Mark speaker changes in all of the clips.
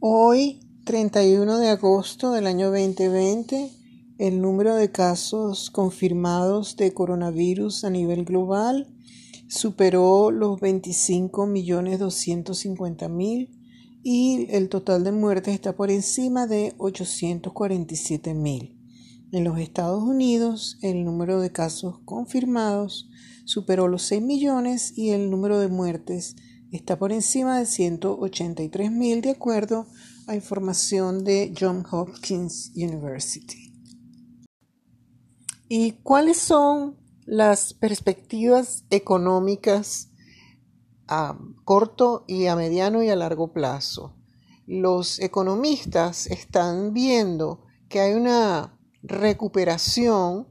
Speaker 1: Hoy, 31 de agosto del año 2020, el número de casos confirmados de coronavirus a nivel global superó los 25.250.000 y el total de muertes está por encima de 847.000. En los Estados Unidos, el número de casos confirmados superó los 6 millones y el número de muertes está por encima de 183 mil de acuerdo a información de Johns Hopkins University. ¿Y cuáles son las perspectivas económicas a corto y a mediano y a largo plazo? Los economistas están viendo que hay una recuperación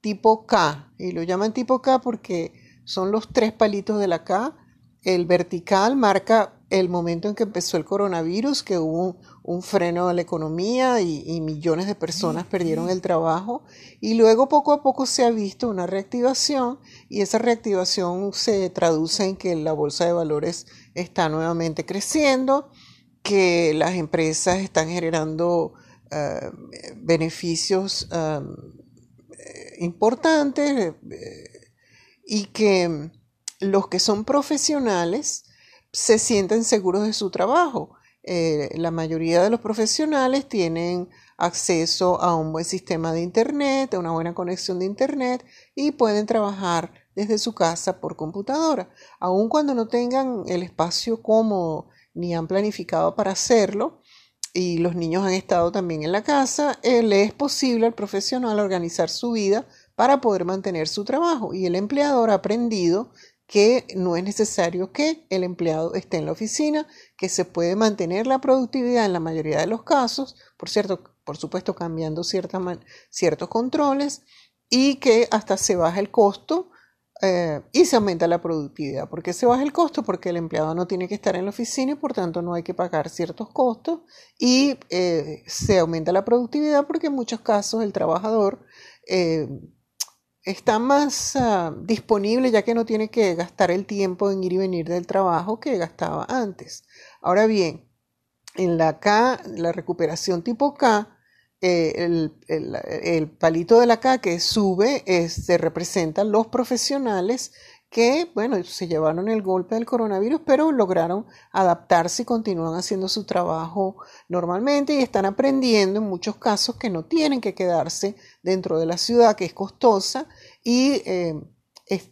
Speaker 1: tipo K, y lo llaman tipo K porque son los tres palitos de la K, el vertical marca el momento en que empezó el coronavirus, que hubo un, freno a la economía y, millones de personas perdieron el trabajo. Y luego poco a poco se ha visto una reactivación y esa reactivación se traduce en que la bolsa de valores está nuevamente creciendo, que las empresas están generando eh, beneficios eh, importantes eh, y que los que son profesionales se sienten seguros de su trabajo. Eh, la mayoría de los profesionales tienen acceso a un buen sistema de Internet, a una buena conexión de Internet y pueden trabajar desde su casa por computadora. Aun cuando no tengan el espacio cómodo ni han planificado para hacerlo, y los niños han estado también en la casa, eh, le es posible al profesional organizar su vida para poder mantener su trabajo y el empleador ha aprendido que no es necesario que el empleado esté en la oficina, que se puede mantener la productividad en la mayoría de los casos, por cierto, por supuesto cambiando ciertos controles y que hasta se baja el costo eh, y se aumenta la productividad. ¿Por qué se baja el costo? Porque el empleado no tiene que estar en la oficina y por tanto no hay que pagar ciertos costos y eh, se aumenta la productividad porque en muchos casos el trabajador eh, está más ah, disponible ya que no tiene que gastar el tiempo en ir y venir del trabajo que gastaba antes. Ahora bien, en la K, la recuperación tipo K, eh, el, palito de la K que sube se representan los profesionales que, bueno, se llevaron el golpe del coronavirus, pero lograron adaptarse y continúan haciendo su trabajo normalmente y están aprendiendo en muchos casos que no tienen que quedarse dentro de la ciudad, que es costosa, y eh,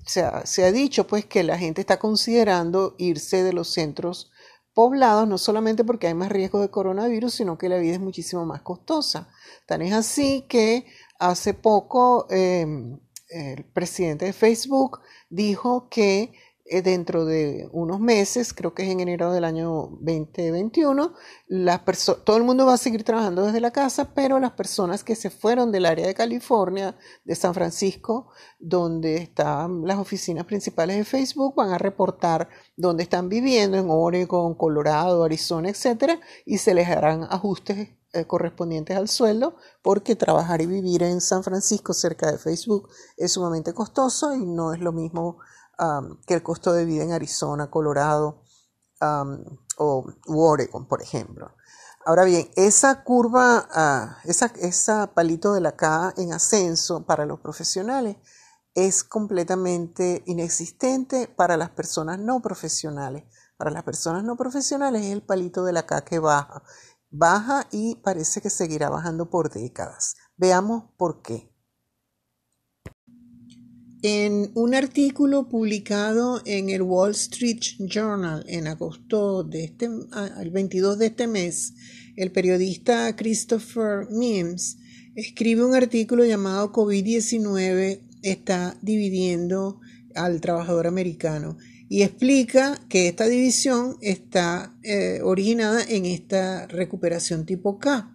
Speaker 1: se, ha, dicho pues que la gente está considerando irse de los centros poblados, no solamente porque hay más riesgo de coronavirus, sino que la vida es muchísimo más costosa. Tan es así que hace poco em, el presidente de Facebook dijo que dentro de unos meses, creo que es en enero del año 2021, todo el mundo va a seguir trabajando desde la casa, pero las personas que se fueron del área de California, de San Francisco, donde están las oficinas principales de Facebook, van a reportar dónde están viviendo, en Oregon, Colorado, Arizona, etcétera, y se les harán ajustes eh, correspondientes al sueldo, porque trabajar y vivir en San Francisco cerca de Facebook es sumamente costoso y no es lo mismo que el costo de vida en Arizona, Colorado o Oregon, por ejemplo. Ahora bien, esa curva, uh, esa, palito de la K en ascenso para los profesionales es completamente inexistente para las personas no profesionales. Para las personas no profesionales es el palito de la K que baja. Baja y parece que seguirá bajando por décadas. Veamos por qué. En un artículo publicado en el Wall Street Journal en agosto de este, el 22 de este mes, el periodista Christopher Mims escribe un artículo llamado COVID-19 está dividiendo al trabajador americano y explica que esta división está eh, originada en esta recuperación tipo K,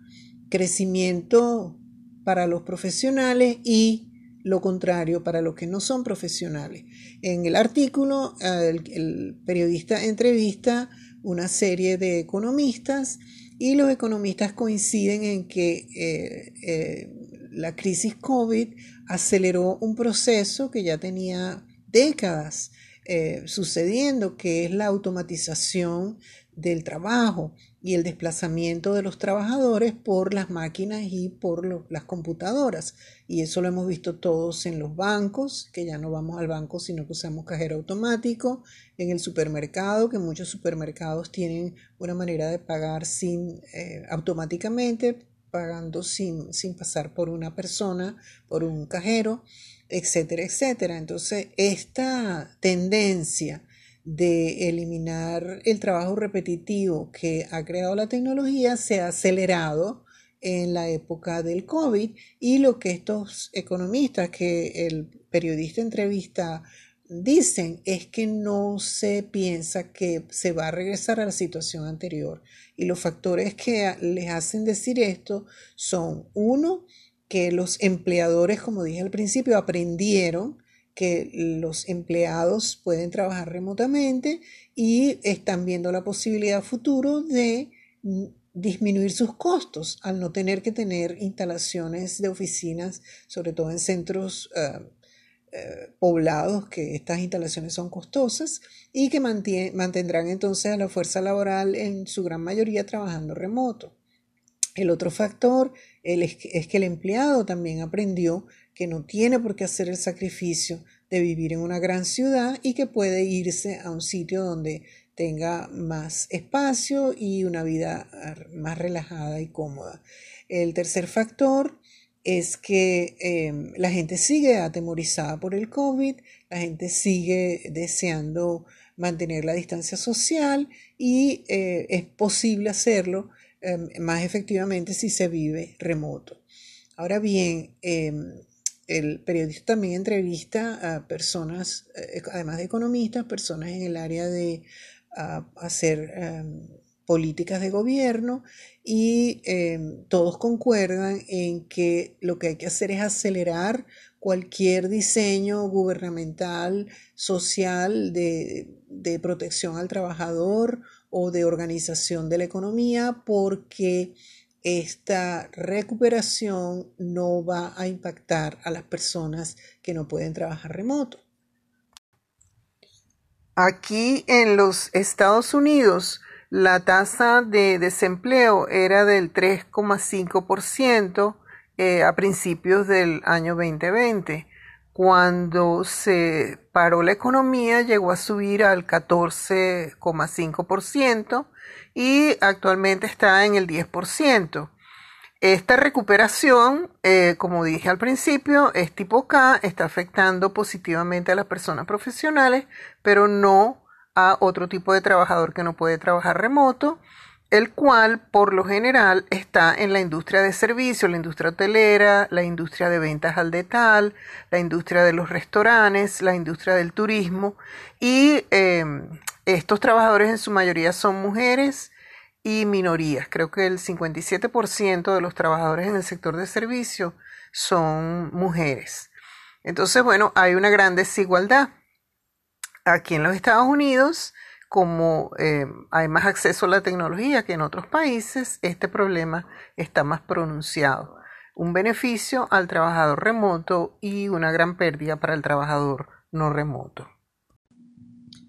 Speaker 1: crecimiento para los profesionales y lo contrario para los que no son profesionales. En el artículo, el, periodista entrevista una serie de economistas y los economistas coinciden en que eh, eh, la crisis COVID aceleró un proceso que ya tenía décadas eh, sucediendo, que es la automatización del trabajo y el desplazamiento de los trabajadores por las máquinas y por las computadoras. Y eso lo hemos visto todos en los bancos, que ya no vamos al banco sino que usamos cajero automático, en el supermercado, que muchos supermercados tienen una manera de pagar sin eh, automáticamente, pagando sin, sin pasar por una persona, por un cajero, etcétera, etcétera. Entonces, esta tendencia de eliminar el trabajo repetitivo que ha creado la tecnología se ha acelerado en la época del COVID y lo que estos economistas que el periodista entrevista dicen es que no se piensa que se va a regresar a la situación anterior. Y los factores que les hacen decir esto son uno que los empleadores como dije al principio aprendieron que los empleados pueden trabajar remotamente y están viendo la posibilidad futuro de disminuir sus costos al no tener que tener instalaciones de oficinas, sobre todo en centros eh, eh, poblados, que estas instalaciones son costosas y que mantendrán entonces a la fuerza laboral en su gran mayoría trabajando remoto. El otro factor es que el empleado también aprendió que no tiene por qué hacer el sacrificio de vivir en una gran ciudad y que puede irse a un sitio donde tenga más espacio y una vida más relajada y cómoda. El tercer factor es que em, la gente sigue atemorizada por el COVID, la gente sigue deseando mantener la distancia social y eh, es posible hacerlo em, más efectivamente si se vive remoto. Ahora bien, em, el periodista también entrevista a personas, eh, además de economistas, personas en el área de hacer em, políticas de gobierno y em, todos concuerdan en que lo que hay que hacer es acelerar cualquier diseño gubernamental, social, de, de protección al trabajador o de organización de la economía, porque esta recuperación no va a impactar a las personas que no pueden trabajar remoto. Aquí en los Estados Unidos, la tasa de desempleo era del 3,5% eh, a principios del año 2020. Cuando se paró la economía llegó a subir al 14,5% y actualmente está en el 10%. Esta recuperación, eh, como dije al principio, es tipo K, está afectando positivamente a las personas profesionales, pero no a otro tipo de trabajador que no puede trabajar remoto, el cual por lo general está en la industria de servicios, la industria hotelera, la industria de ventas al detal, la industria de los restaurantes, la industria del turismo y em, estos trabajadores en su mayoría son mujeres y minorías. Creo que el 57% de los trabajadores en el sector de servicio son mujeres. Entonces, bueno, hay una gran desigualdad. Aquí en los Estados Unidos, como eh, hay más acceso a la tecnología que en otros países, este problema está más pronunciado. Un beneficio al trabajador remoto y una gran pérdida para el trabajador no remoto.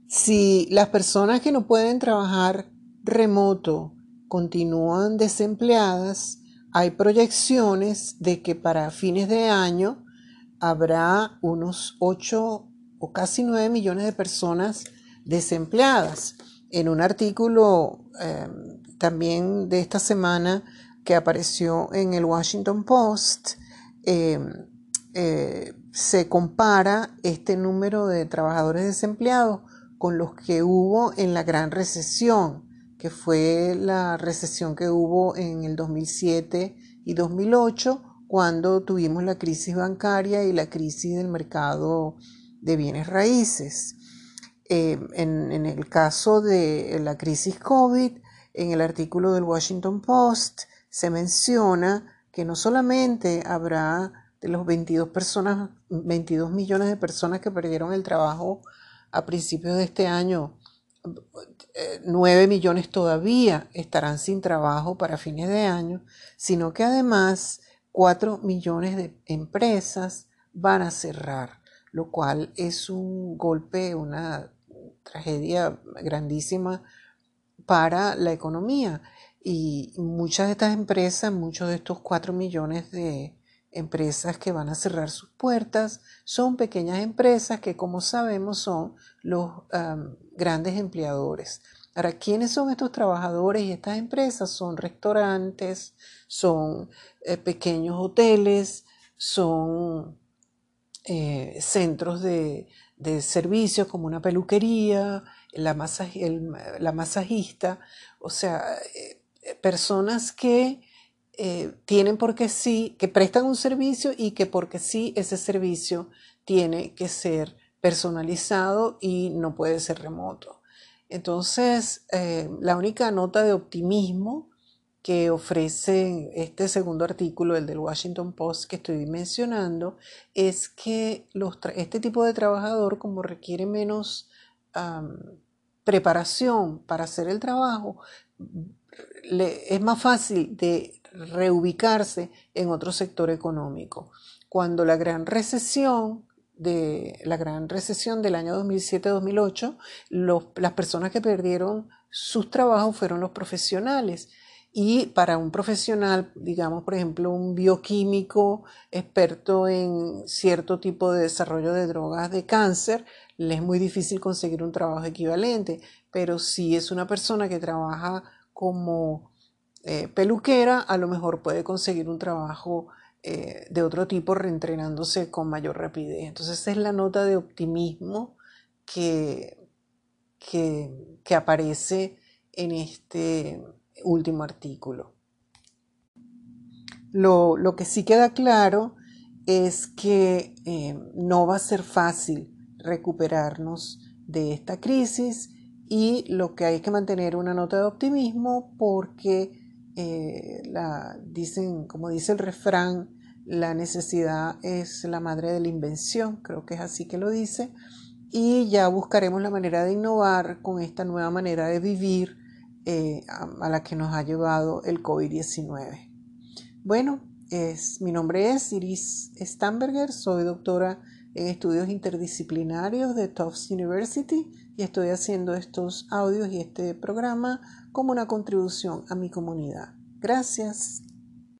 Speaker 1: Si las personas que no pueden trabajar remoto continúan desempleadas, hay proyecciones de que para fines de año habrá unos 8 o casi 9 millones de personas desempleadas. En un artículo em, también de esta semana que apareció en el Washington Post, em, eh, se compara este número de trabajadores desempleados con los que hubo en la gran recesión, que fue la recesión que hubo en el 2007 y 2008, cuando tuvimos la crisis bancaria y la crisis del mercado de bienes raíces. Eh, en, el caso de la crisis COVID, en el artículo del Washington Post se menciona que no solamente habrá de los 22, personas, 22 millones de personas que perdieron el trabajo a principios de este año, 9 millones todavía estarán sin trabajo para fines de año, sino que además 4 millones de empresas van a cerrar, lo cual es un golpe, una tragedia grandísima para la economía. Y muchas de estas empresas, muchos de estos 4 millones de empresas que van a cerrar sus puertas, son pequeñas empresas que como sabemos son los grandes empleadores. Ahora, ¿quiénes son estos trabajadores y estas empresas? Son restaurantes, son eh, pequeños hoteles, son eh, centros de, servicios como una peluquería, la, la masajista, o sea, eh, personas que tienen porque sí, que prestan un servicio y que porque sí ese servicio tiene que ser personalizado y no puede ser remoto. Entonces, eh, la única nota de optimismo que ofrece este segundo artículo, el del Washington Post que estoy mencionando, es que este tipo de trabajador, como requiere menos preparación para hacer el trabajo, es más fácil de reubicarse en otro sector económico. Cuando la gran recesión de la gran recesión del año 2007-2008, las personas que perdieron sus trabajos fueron los profesionales. Y para un profesional, digamos, por ejemplo, un bioquímico experto en cierto tipo de desarrollo de drogas de cáncer, le es muy difícil conseguir un trabajo equivalente. Pero si es una persona que trabaja como eh, peluquera, a lo mejor puede conseguir un trabajo eh, de otro tipo reentrenándose con mayor rapidez. Entonces es la nota de optimismo que, que, aparece en este último artículo. Lo, que sí queda claro es que eh, no va a ser fácil recuperarnos de esta crisis y lo que hay que mantener una nota de optimismo porque eh, la, dicen, como dice el refrán, la necesidad es la madre de la invención, creo que es así que lo dice, y ya buscaremos la manera de innovar con esta nueva manera de vivir eh, a, la que nos ha llevado el COVID-19. Bueno, es, mi nombre es Iris Stamberger, soy doctora en estudios interdisciplinarios de Tufts University y estoy haciendo estos audios y este programa como una contribución a mi comunidad. Gracias.